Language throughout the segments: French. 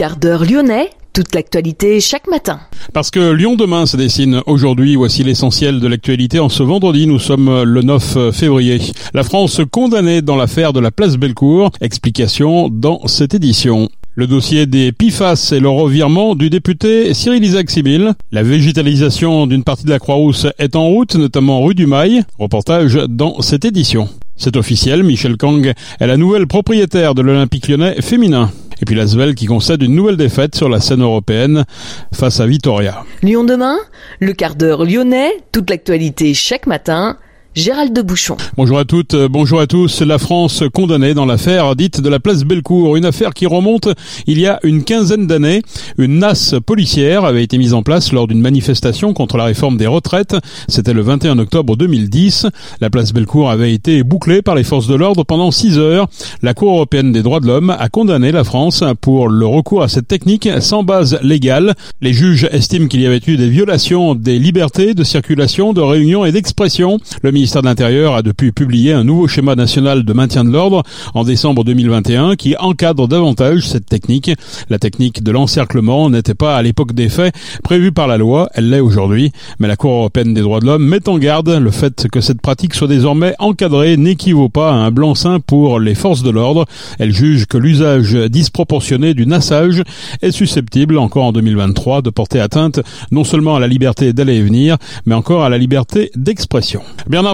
Quart d'heure lyonnais, toute l'actualité chaque matin. Parce que Lyon demain se dessine aujourd'hui, voici l'essentiel de l'actualité. En ce vendredi, nous sommes le 9 février. La France condamnée dans l'affaire de la place Bellecour. Explication dans cette édition. Le dossier des PIFAS et le revirement du député Cyril Isaac Sibyl. La végétalisation d'une partie de la Croix-Rousse est en route, notamment rue du Mail. Reportage dans cette édition. C'est officiel, Michel Kang est la nouvelle propriétaire de l'Olympique lyonnais féminin. Et puis l'Asvel qui concède une nouvelle défaite sur la scène européenne face à Vitoria. Lyon demain, le quart d'heure lyonnais, toute l'actualité chaque matin. Gérald de Bouchon. Bonjour à toutes, euh, bonjour à tous. La France condamnée dans l'affaire dite de la place Bellecour, une affaire qui remonte il y a une quinzaine d'années. Une nasse policière avait été mise en place lors d'une manifestation contre la réforme des retraites. C'était le 21 octobre 2010. La place Bellecour avait été bouclée par les forces de l'ordre pendant six heures. La Cour européenne des droits de l'homme a condamné la France pour le recours à cette technique sans base légale. Les juges estiment qu'il y avait eu des violations des libertés de circulation, de réunion et d'expression. Ministère de l'Intérieur a depuis publié un nouveau schéma national de maintien de l'ordre en décembre 2021 qui encadre davantage cette technique. La technique de l'encerclement n'était pas à l'époque des faits prévue par la loi, elle l'est aujourd'hui, mais la Cour européenne des droits de l'homme met en garde le fait que cette pratique soit désormais encadrée n'équivaut pas à un blanc-seing pour les forces de l'ordre. Elle juge que l'usage disproportionné du nassage est susceptible, encore en 2023, de porter atteinte non seulement à la liberté d'aller et venir, mais encore à la liberté d'expression.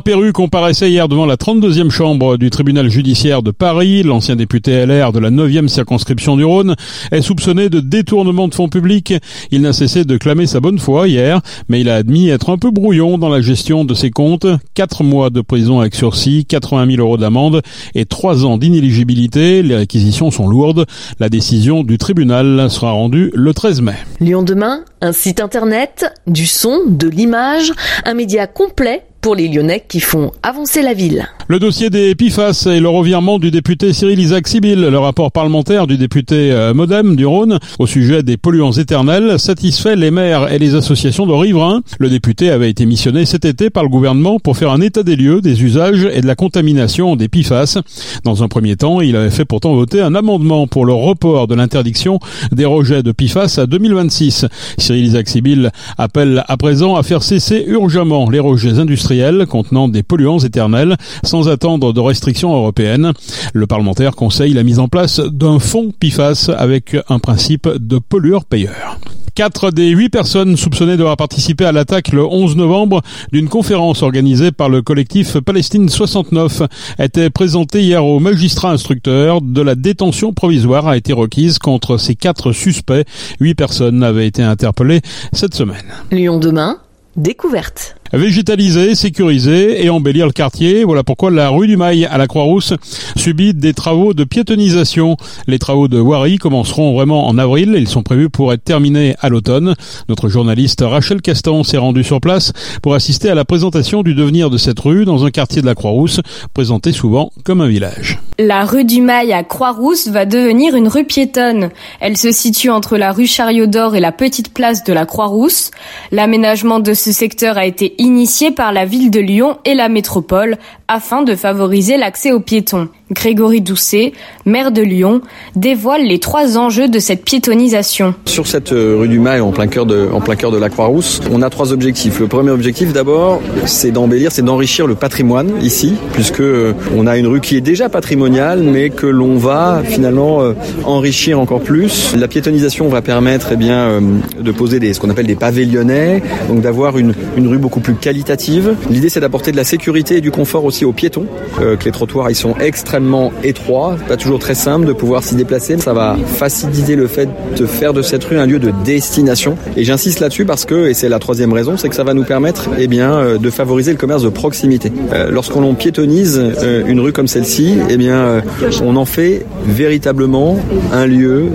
Perru comparaissait hier devant la 32e chambre du tribunal judiciaire de Paris. L'ancien député LR de la 9e circonscription du Rhône est soupçonné de détournement de fonds publics. Il n'a cessé de clamer sa bonne foi hier, mais il a admis être un peu brouillon dans la gestion de ses comptes. Quatre mois de prison avec sursis, 80 000 euros d'amende et trois ans d'inéligibilité. Les réquisitions sont lourdes. La décision du tribunal sera rendue le 13 mai. Lyon demain, un site internet, du son, de l'image, un média complet pour les Lyonnais qui font avancer la ville. Le dossier des PIFAS et le revirement du député Cyril Isaac Sibyl, le rapport parlementaire du député euh, Modem du Rhône au sujet des polluants éternels satisfait les maires et les associations de riverains. Le député avait été missionné cet été par le gouvernement pour faire un état des lieux des usages et de la contamination des PIFAS. Dans un premier temps, il avait fait pourtant voter un amendement pour le report de l'interdiction des rejets de PIFAS à 2026. Cyril Isaac Sibyl appelle à présent à faire cesser urgemment les rejets industriels contenant des polluants éternels sans attendre de restrictions européennes. Le parlementaire conseille la mise en place d'un fonds PIFAS avec un principe de pollueur-payeur. Quatre des huit personnes soupçonnées d'avoir participé à l'attaque le 11 novembre d'une conférence organisée par le collectif Palestine 69 étaient présentées hier au magistrat instructeur. De la détention provisoire a été requise contre ces quatre suspects. Huit personnes avaient été interpellées cette semaine. Lyon demain, découverte. Végétaliser, sécuriser et embellir le quartier. Voilà pourquoi la rue du Mail à la Croix-Rousse subit des travaux de piétonisation. Les travaux de voirie commenceront vraiment en avril. Ils sont prévus pour être terminés à l'automne. Notre journaliste Rachel Castan s'est rendue sur place pour assister à la présentation du devenir de cette rue dans un quartier de la Croix-Rousse, présenté souvent comme un village. La rue du Mail à Croix-Rousse va devenir une rue piétonne. Elle se situe entre la rue Chariot d'Or et la petite place de la Croix-Rousse. L'aménagement de ce secteur a été initié par la ville de Lyon et la métropole afin de favoriser l'accès aux piétons. Grégory Doucet, maire de Lyon, dévoile les trois enjeux de cette piétonisation. Sur cette euh, rue du Mail, en plein cœur de, en plein cœur de la Croix-Rousse, on a trois objectifs. Le premier objectif, d'abord, c'est d'embellir, c'est d'enrichir le patrimoine ici, puisque euh, on a une rue qui est déjà patrimoniale, mais que l'on va finalement euh, enrichir encore plus. La piétonisation va permettre, eh bien, de poser des, ce qu'on appelle des pavés lyonnais, donc d'avoir une, une rue beaucoup plus qualitative. L'idée, c'est d'apporter de la sécurité et du confort aussi aux piétons, que les trottoirs ils sont extrêmement étroits, pas toujours très simple de pouvoir s'y déplacer. Ça va faciliter le fait de faire de cette rue un lieu de destination. Et j'insiste là-dessus parce que, et c'est la troisième raison, c'est que ça va nous permettre eh bien, de favoriser le commerce de proximité. Euh, Lorsqu'on piétonise euh, une rue comme celle-ci, eh bien, euh, on en fait véritablement un lieu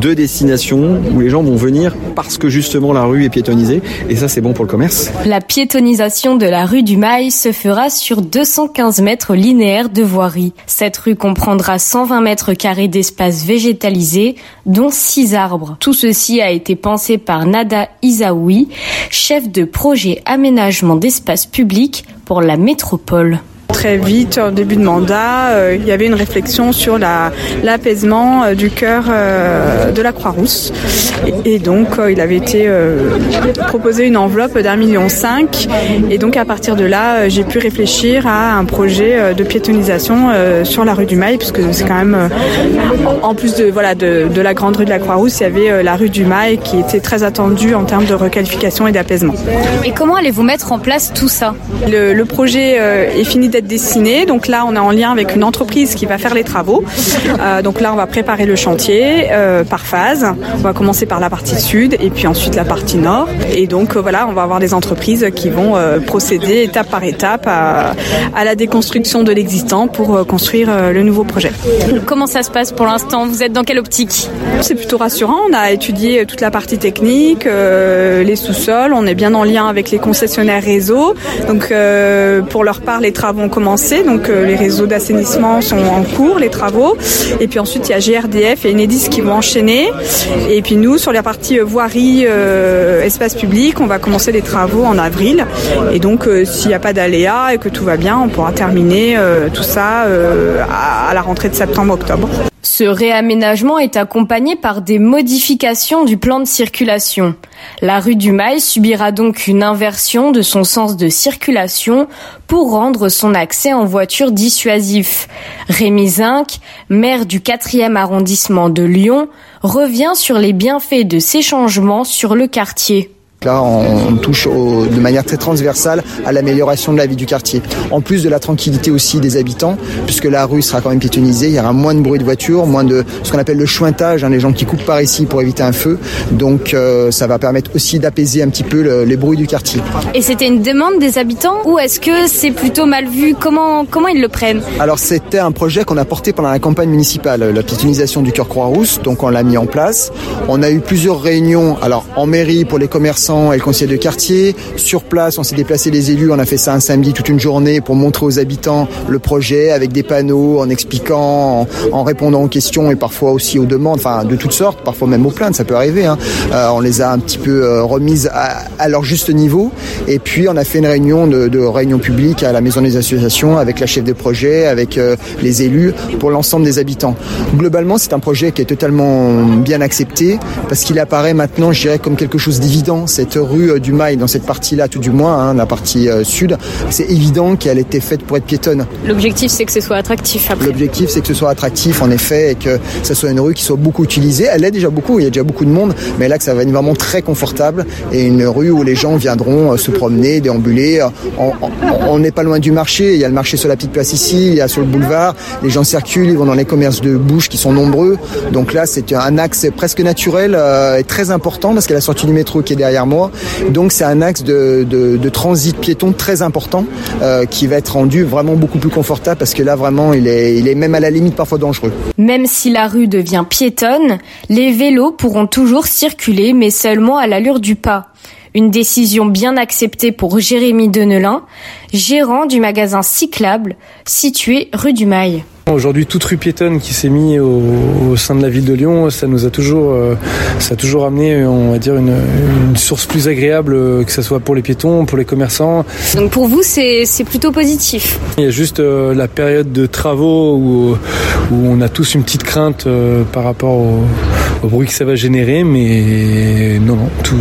de destination où les gens vont venir parce que justement la rue est piétonisée. Et ça, c'est bon pour le commerce. La piétonisation de la rue du Mail se fera sur 215 mètres linéaires de voirie. Cette rue comprendra 120 mètres carrés d'espace végétalisé, dont 6 arbres. Tout ceci a été pensé par Nada Isaoui, chef de projet aménagement d'espace public pour la métropole. Très vite, au début de mandat, il y avait une réflexion sur l'apaisement du cœur de la Croix-Rousse. Et, donc, il avait été proposé une enveloppe d'un million cinq. Et donc, à partir de là, j'ai pu réfléchir à un projet de piétonisation sur la rue du Mail, puisque c'est quand même, en plus de, voilà, de, de la grande rue de la Croix-Rousse, il y avait la rue du Mail qui était très attendue en termes de requalification et d'apaisement. Et comment allez-vous mettre en place tout ça? Le, projet euh, est fini d'être dessiné, donc là on est en lien avec une entreprise qui va faire les travaux. Euh, donc là on va préparer le chantier euh, par phase. On va commencer par la partie sud et puis ensuite la partie nord. Et donc voilà, on va avoir des entreprises qui vont procéder étape par étape à, à la déconstruction de l'existant pour construire le nouveau projet. Comment ça se passe pour l'instant? Vous êtes dans quelle optique? C'est plutôt rassurant. On a étudié toute la partie technique, les sous-sols. On est bien en lien avec les concessionnaires réseau. Donc euh, pour leur part, les travaux ont commencé. Donc euh, les réseaux d'assainissement sont en cours, les travaux. Et puis ensuite, il y a GRDF et Enedis qui vont enchaîner. Et puis nous, sur la partie euh, voirie, espace public, on va commencer les travaux en avril. Et donc, s'il n'y a pas d'aléas et que tout va bien, on pourra terminer tout ça à la rentrée de septembre-octobre. Ce réaménagement est accompagné par des modifications du plan de circulation. La rue du Mail subira donc une inversion de son sens de circulation pour rendre son accès en voiture dissuasif. Rémi Zinc, maire du 4e arrondissement de Lyon, revient sur les bienfaits de ces changements sur le quartier. Là, on, touche de manière très transversale à l'amélioration de la vie du quartier. En plus de la tranquillité aussi des habitants, puisque la rue sera quand même piétonisée, il y aura moins de bruit de voiture, moins de ce qu'on appelle le chointage, hein, les gens qui coupent par ici pour éviter un feu. Donc euh, ça va permettre aussi d'apaiser un petit peu les bruits du quartier. Et c'était une demande des habitants ou est-ce que c'est plutôt mal vu? Comment, comment ils le prennent? Alors c'était un projet qu'on a porté pendant la campagne municipale, la piétonisation du cœur Croix-Rousse, donc on l'a mis en place. On a eu plusieurs réunions, alors en mairie pour les commerçants, et le conseil de quartier. Sur place, on s'est déplacé les élus, on a fait ça un samedi toute une journée pour montrer aux habitants le projet avec des panneaux, en expliquant, en, répondant aux questions et parfois aussi aux demandes, enfin de toutes sortes, parfois même aux plaintes, ça peut arriver. Hein. Euh, on les a un petit peu euh, remises à, leur juste niveau. Et puis on a fait une réunion de, réunion publique à la maison des associations avec la chef de projet, avec euh, les élus pour l'ensemble des habitants. Globalement, c'est un projet qui est totalement bien accepté parce qu'il apparaît maintenant, je dirais, comme quelque chose d'évident cette rue euh, du Mail, dans cette partie-là, tout du moins, hein, la partie euh, sud, c'est évident qu'elle était faite pour être piétonne. L'objectif, c'est que ce soit attractif L'objectif, c'est que ce soit attractif, en effet, et que ce soit une rue qui soit beaucoup utilisée. Elle est déjà beaucoup, il y a déjà beaucoup de monde, mais là, que ça va être vraiment très confortable et une rue où les gens viendront euh, se promener, déambuler. On n'est pas loin du marché, il y a le marché sur la petite place ici, il y a sur le boulevard, les gens circulent, ils vont dans les commerces de bouche qui sont nombreux. Donc là, c'est un axe presque naturel et très important parce qu'il y a la sortie du métro qui est derrière donc c'est un axe de, transit piéton très important euh, qui va être rendu vraiment beaucoup plus confortable parce que là vraiment il est, même à la limite parfois dangereux. Même si la rue devient piétonne, les vélos pourront toujours circuler mais seulement à l'allure du pas. Une décision bien acceptée pour Jérémy Denelin, gérant du magasin cyclable situé rue du Mail. Aujourd'hui, toute rue piétonne qui s'est mise au, sein de la ville de Lyon, ça nous a toujours, euh, ça a toujours amené, on va dire, une, source plus agréable, euh, que ce soit pour les piétons, pour les commerçants. Donc pour vous, c'est plutôt positif. Il y a juste euh, la période de travaux où, on a tous une petite crainte par rapport au, au, bruit que ça va générer, mais non, non, tout,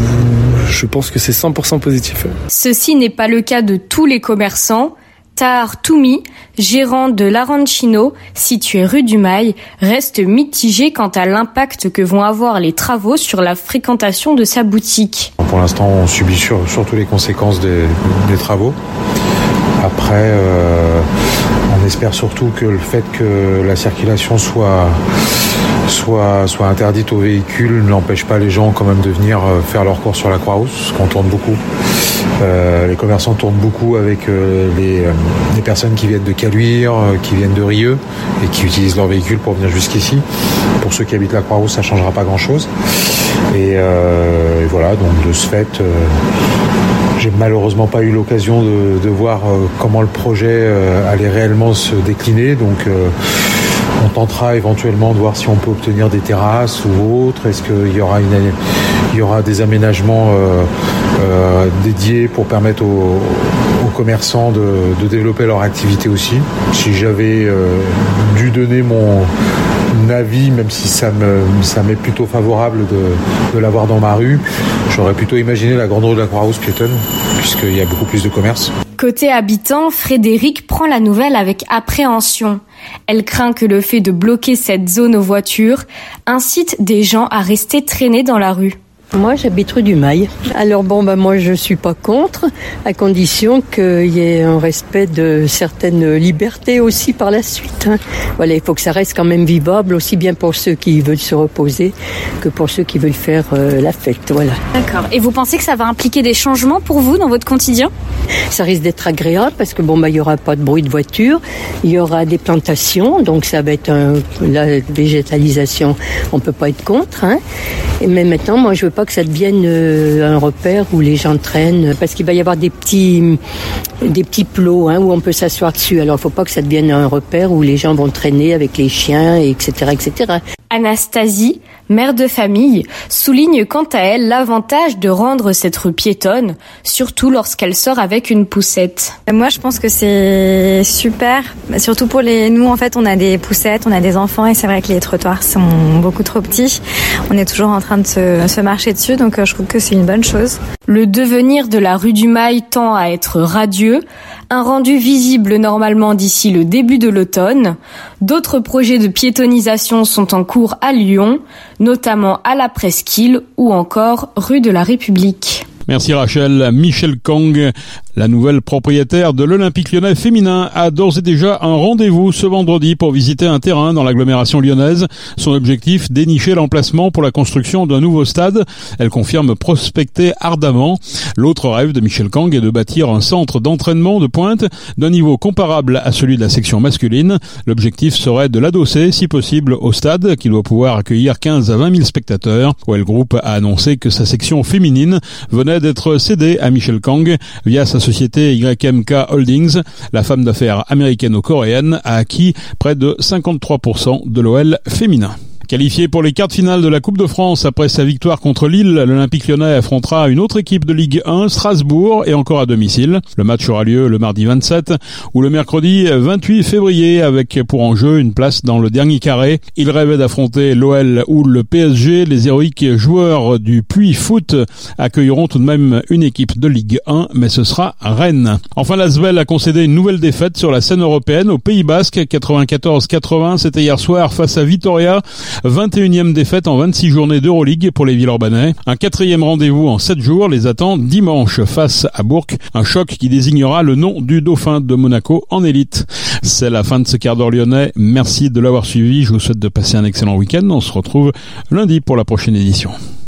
je pense que c'est 100% positif. Ceci n'est pas le cas de tous les commerçants. Tahar Toumi, gérant de l'Arancino, situé rue du Mail, reste mitigé quant à l'impact que vont avoir les travaux sur la fréquentation de sa boutique. Pour l'instant, on subit surtout les conséquences des, travaux. Après, euh, espère surtout que le fait que la circulation soit soit, soit interdite aux véhicules n'empêche pas les gens quand même de venir euh, faire leur cours sur la Croix-Rousse, qu'on tourne beaucoup. Euh, les commerçants tournent beaucoup avec euh, les, personnes qui viennent de Caluire, qui viennent de Rieux et qui utilisent leur véhicule pour venir jusqu'ici. Pour ceux qui habitent la Croix-Rousse, ça ne changera pas grand-chose. Et, voilà, donc de ce fait, malheureusement pas eu l'occasion de, voir comment le projet allait réellement se décliner. Donc on tentera éventuellement de voir si on peut obtenir des terrasses ou autre. Est-ce qu'il y aura, il y aura des aménagements euh, euh, dédiés pour permettre aux, commerçants de, développer leur activité aussi? Si j'avais dû donner mon avis, même si ça me ça m'est plutôt favorable de, de l'avoir dans ma rue, j'aurais plutôt imaginé la grande rue de la Croix-Rousse piétonne, puisqu'il y a beaucoup plus de commerce. Côté habitant, Frédéric prend la nouvelle avec appréhension. Elle craint que le fait de bloquer cette zone aux voitures incite des gens à rester traînés dans la rue. Moi, j'habite rue du Mail. Alors bon, ben moi, je suis pas contre, à condition qu'il y ait un respect de certaines libertés aussi par la suite. Hein. Voilà, il faut que ça reste quand même vivable, aussi bien pour ceux qui veulent se reposer que pour ceux qui veulent faire euh, la fête. Voilà. D'accord. Et vous pensez que ça va impliquer des changements pour vous dans votre quotidien? Ça risque d'être agréable parce que bon, ben il y aura pas de bruit de voiture, il y aura des plantations, donc ça va être un, la végétalisation. On peut pas être contre. Hein. Mais maintenant, moi, je veux pas que ça devienne euh, un repère où les gens traînent, parce qu'il va y avoir des petits, des petits plots hein, où on peut s'asseoir dessus. Alors, il faut pas que ça devienne un repère où les gens vont traîner avec les chiens, etc., etc. Anastasie, mère de famille, souligne quant à elle l'avantage de rendre cette rue piétonne, surtout lorsqu'elle sort avec une poussette. Moi, je pense que c'est super, surtout pour les. Nous, en fait, on a des poussettes, on a des enfants, et c'est vrai que les trottoirs sont beaucoup trop petits. On est toujours en train de se, se marcher dessus, donc euh, je trouve que c'est une bonne chose. Le devenir de la rue du Mail tend à être radieux, un rendu visible normalement d'ici le début de l'automne. D'autres projets de piétonisation sont en cours à Lyon, notamment à la Presqu'île ou encore rue de la République. Merci Rachel. Michel Kang, la nouvelle propriétaire de l'Olympique lyonnais féminin, a d'ores et déjà un rendez-vous ce vendredi pour visiter un terrain dans l'agglomération lyonnaise. Son objectif, dénicher l'emplacement pour la construction d'un nouveau stade. Elle confirme prospecter ardemment. L'autre rêve de Michel Kang est de bâtir un centre d'entraînement de pointe d'un niveau comparable à celui de la section masculine. L'objectif serait de l'adosser, si possible, au stade, qui doit pouvoir accueillir 15 à 20 000 spectateurs. Well Group a annoncé que sa section féminine venait d'être cédé à Michel Kang via sa société YMK Holdings. La femme d'affaires américaine-coréenne a acquis près de 53% de l'OL féminin. Qualifié pour les quarts de finale de la Coupe de France après sa victoire contre Lille, l'Olympique lyonnais affrontera une autre équipe de Ligue 1, Strasbourg, et encore à domicile. Le match aura lieu le mardi 27 ou le mercredi 28 février avec pour enjeu une place dans le dernier carré. Il rêvait d'affronter l'OL ou le PSG. Les héroïques joueurs du Puy Foot accueilleront tout de même une équipe de Ligue 1, mais ce sera Rennes. Enfin, l'Asvel a concédé une nouvelle défaite sur la scène européenne au Pays Basque, 94-80. C'était hier soir face à Vitoria. 21e défaite en 26 journées d'Euroleague pour les Villeurbanais. Un quatrième rendez-vous en 7 jours les attend dimanche face à Bourg. Un choc qui désignera le nom du dauphin de Monaco en élite. C'est la fin de ce quart d'heure lyonnais. Merci de l'avoir suivi. Je vous souhaite de passer un excellent week-end. On se retrouve lundi pour la prochaine édition.